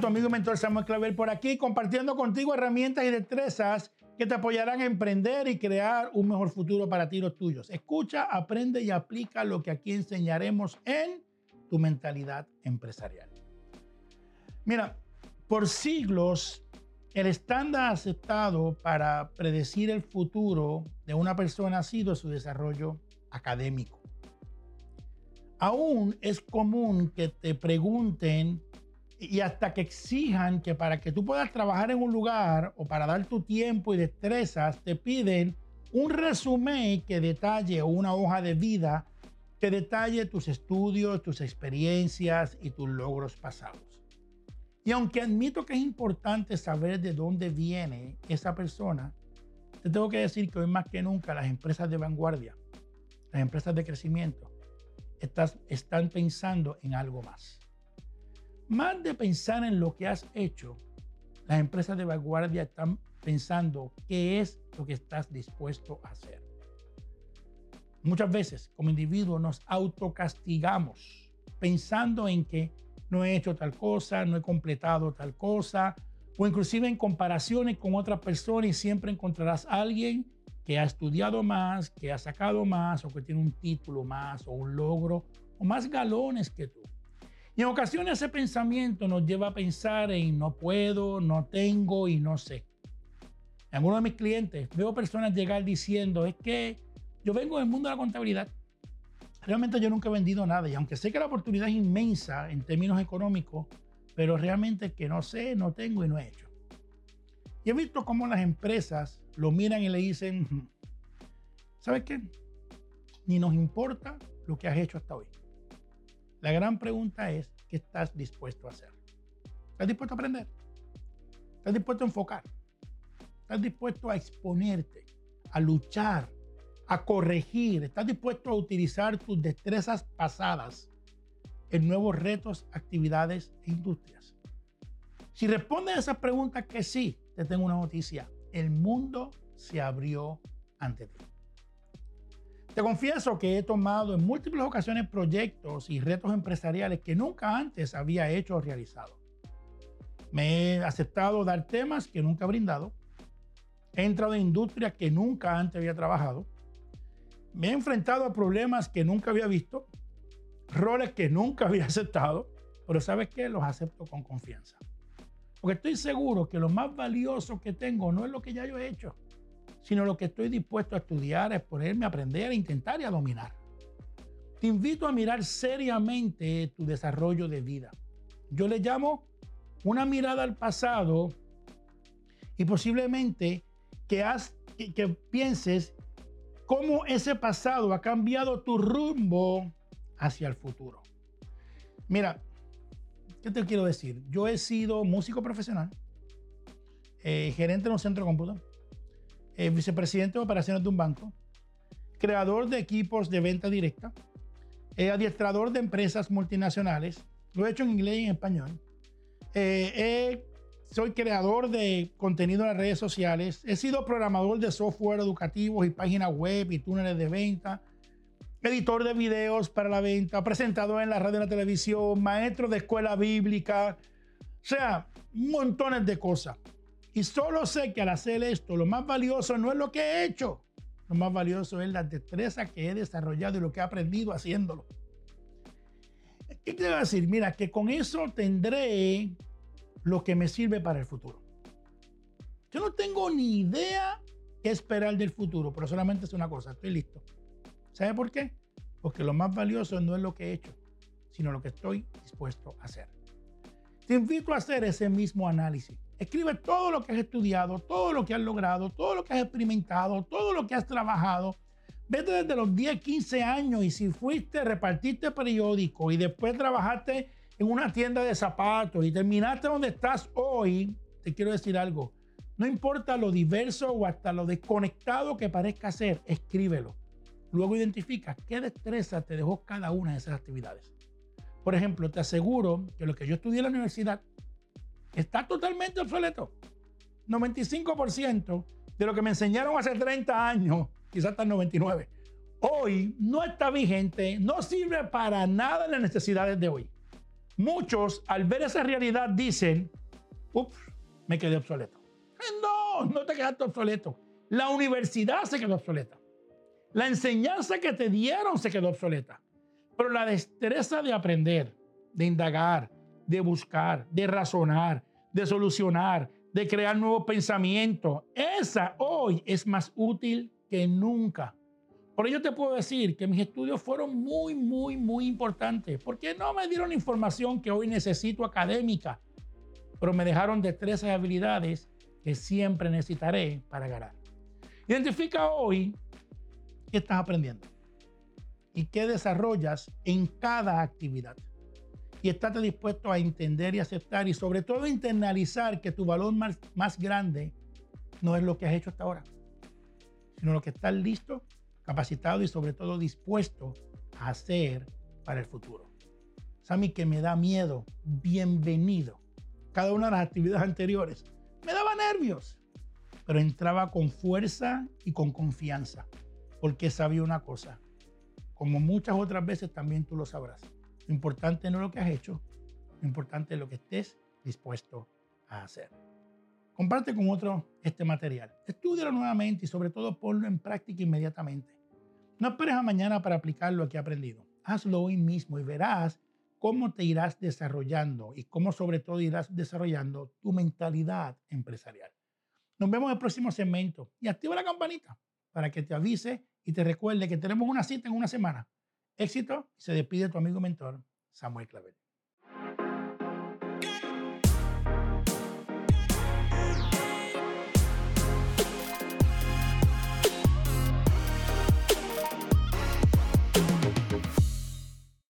Tu amigo y mentor Samuel Clavel por aquí, compartiendo contigo herramientas y destrezas que te apoyarán a emprender y crear un mejor futuro para ti y los tuyos. Escucha, aprende y aplica lo que aquí enseñaremos en tu mentalidad empresarial. Mira, por siglos el estándar aceptado para predecir el futuro de una persona ha sido su desarrollo académico. Aún es común que te pregunten y hasta que exijan que para que tú puedas trabajar en un lugar o para dar tu tiempo y destrezas, te piden un resumen que detalle o una hoja de vida que detalle tus estudios, tus experiencias y tus logros pasados. Y aunque admito que es importante saber de dónde viene esa persona, te tengo que decir que hoy más que nunca las empresas de vanguardia, las empresas de crecimiento, están pensando en algo más. Más de pensar en lo que has hecho, las empresas de vanguardia están pensando qué es lo que estás dispuesto a hacer. Muchas veces como individuos nos autocastigamos pensando en que no he hecho tal cosa, no he completado tal cosa, o inclusive en comparaciones con otras personas y siempre encontrarás a alguien que ha estudiado más, que ha sacado más o que tiene un título más o un logro o más galones que tú. Y en ocasiones ese pensamiento nos lleva a pensar en no puedo, no tengo y no sé. En algunos de mis clientes veo personas llegar diciendo es que yo vengo del mundo de la contabilidad Realmente yo nunca he vendido nada y aunque sé que la oportunidad es inmensa en términos económicos, pero realmente que no sé, no tengo y no he hecho. Y he visto cómo las empresas lo miran y le dicen, ¿sabes qué? Ni nos importa lo que has hecho hasta hoy. La gran pregunta es, ¿qué estás dispuesto a hacer? ¿Estás dispuesto a aprender? ¿Estás dispuesto a enfocar? ¿Estás dispuesto a exponerte, a luchar, a corregir, estás dispuesto a utilizar tus destrezas pasadas en nuevos retos, actividades e industrias. Si respondes a esas preguntas que sí, te tengo una noticia. El mundo se abrió ante ti. Te confieso que he tomado en múltiples ocasiones proyectos y retos empresariales que nunca antes había hecho o realizado. Me he aceptado dar temas que nunca he brindado. He entrado en industrias que nunca antes había trabajado me he enfrentado a problemas que nunca había visto, roles que nunca había aceptado, pero ¿sabes qué? Los acepto con confianza. Porque estoy seguro que lo más valioso que tengo no es lo que ya yo he hecho, sino lo que estoy dispuesto a estudiar, a exponerme, a aprender, a intentar y a dominar. Te invito a mirar seriamente tu desarrollo de vida. Yo le llamo una mirada al pasado y posiblemente que, pienses cómo ese pasado ha cambiado tu rumbo hacia el futuro. Mira, ¿qué te quiero decir? Yo he sido músico profesional, eh, gerente de un centro de cómputo, eh, vicepresidente de operaciones de un banco, creador de equipos de venta directa, eh, adiestrador de empresas multinacionales, lo he hecho en inglés y en español. he soy creador de contenido en las redes sociales. He sido programador de software educativos y páginas web y túneles de venta. Editor de videos para la venta, presentador en la radio y la televisión, maestro de escuela bíblica. O sea, montones de cosas. Y solo sé que al hacer esto, lo más valioso no es lo que he hecho. Lo más valioso es la destreza que he desarrollado y lo que he aprendido haciéndolo. ¿Qué quiero decir? Mira, que con eso tendré lo que me sirve para el futuro. Yo no tengo ni idea qué esperar del futuro, pero solamente es una cosa, estoy listo. ¿Sabe por qué? Porque lo más valioso no es lo que he hecho, sino lo que estoy dispuesto a hacer. Te invito a hacer ese mismo análisis. Escribe todo lo que has estudiado, todo lo que has logrado, todo lo que has experimentado, todo lo que has trabajado. Vete desde los 10, 15 años y si fuiste, repartiste periódico y después trabajaste en una tienda de zapatos y terminaste donde estás hoy, te quiero decir algo. No importa lo diverso o hasta lo desconectado que parezca ser, escríbelo. Luego identifica qué destreza te dejó cada una de esas actividades. Por ejemplo, te aseguro que lo que yo estudié en la universidad está totalmente obsoleto. 95% de lo que me enseñaron hace 30 años, quizás hasta el 99, hoy no está vigente, no sirve para nada en las necesidades de hoy. Muchos al ver esa realidad dicen, ups, me quedé obsoleto. No, no te quedaste obsoleto. La universidad se quedó obsoleta. La enseñanza que te dieron se quedó obsoleta. Pero la destreza de aprender, de indagar, de buscar, de razonar, de solucionar, de crear nuevos pensamientos, esa hoy es más útil que nunca. Por ello te puedo decir que mis estudios fueron muy, muy, muy importantes, porque no me dieron información que hoy necesito académica, pero me dejaron destrezas y habilidades que siempre necesitaré para ganar. Identifica hoy qué estás aprendiendo y qué desarrollas en cada actividad. Y estate dispuesto a entender y aceptar y sobre todo internalizar que tu valor más, más grande no es lo que has hecho hasta ahora, sino lo que estás listo, capacitado y sobre todo dispuesto a hacer para el futuro. Sammy, que me da miedo, bienvenido. Cada una de las actividades anteriores me daba nervios, pero entraba con fuerza y con confianza, porque sabía una cosa, como muchas otras veces también tú lo sabrás. Lo importante no es lo que has hecho, lo importante es lo que estés dispuesto a hacer. Comparte con otro este material. Estudialo nuevamente y sobre todo ponlo en práctica inmediatamente. No esperes a mañana para aplicar lo que he aprendido. Hazlo hoy mismo y verás cómo te irás desarrollando y cómo sobre todo irás desarrollando tu mentalidad empresarial. Nos vemos en el próximo segmento y activa la campanita para que te avise y te recuerde que tenemos una cita en una semana. Éxito, se despide tu amigo mentor Samuel Clavel.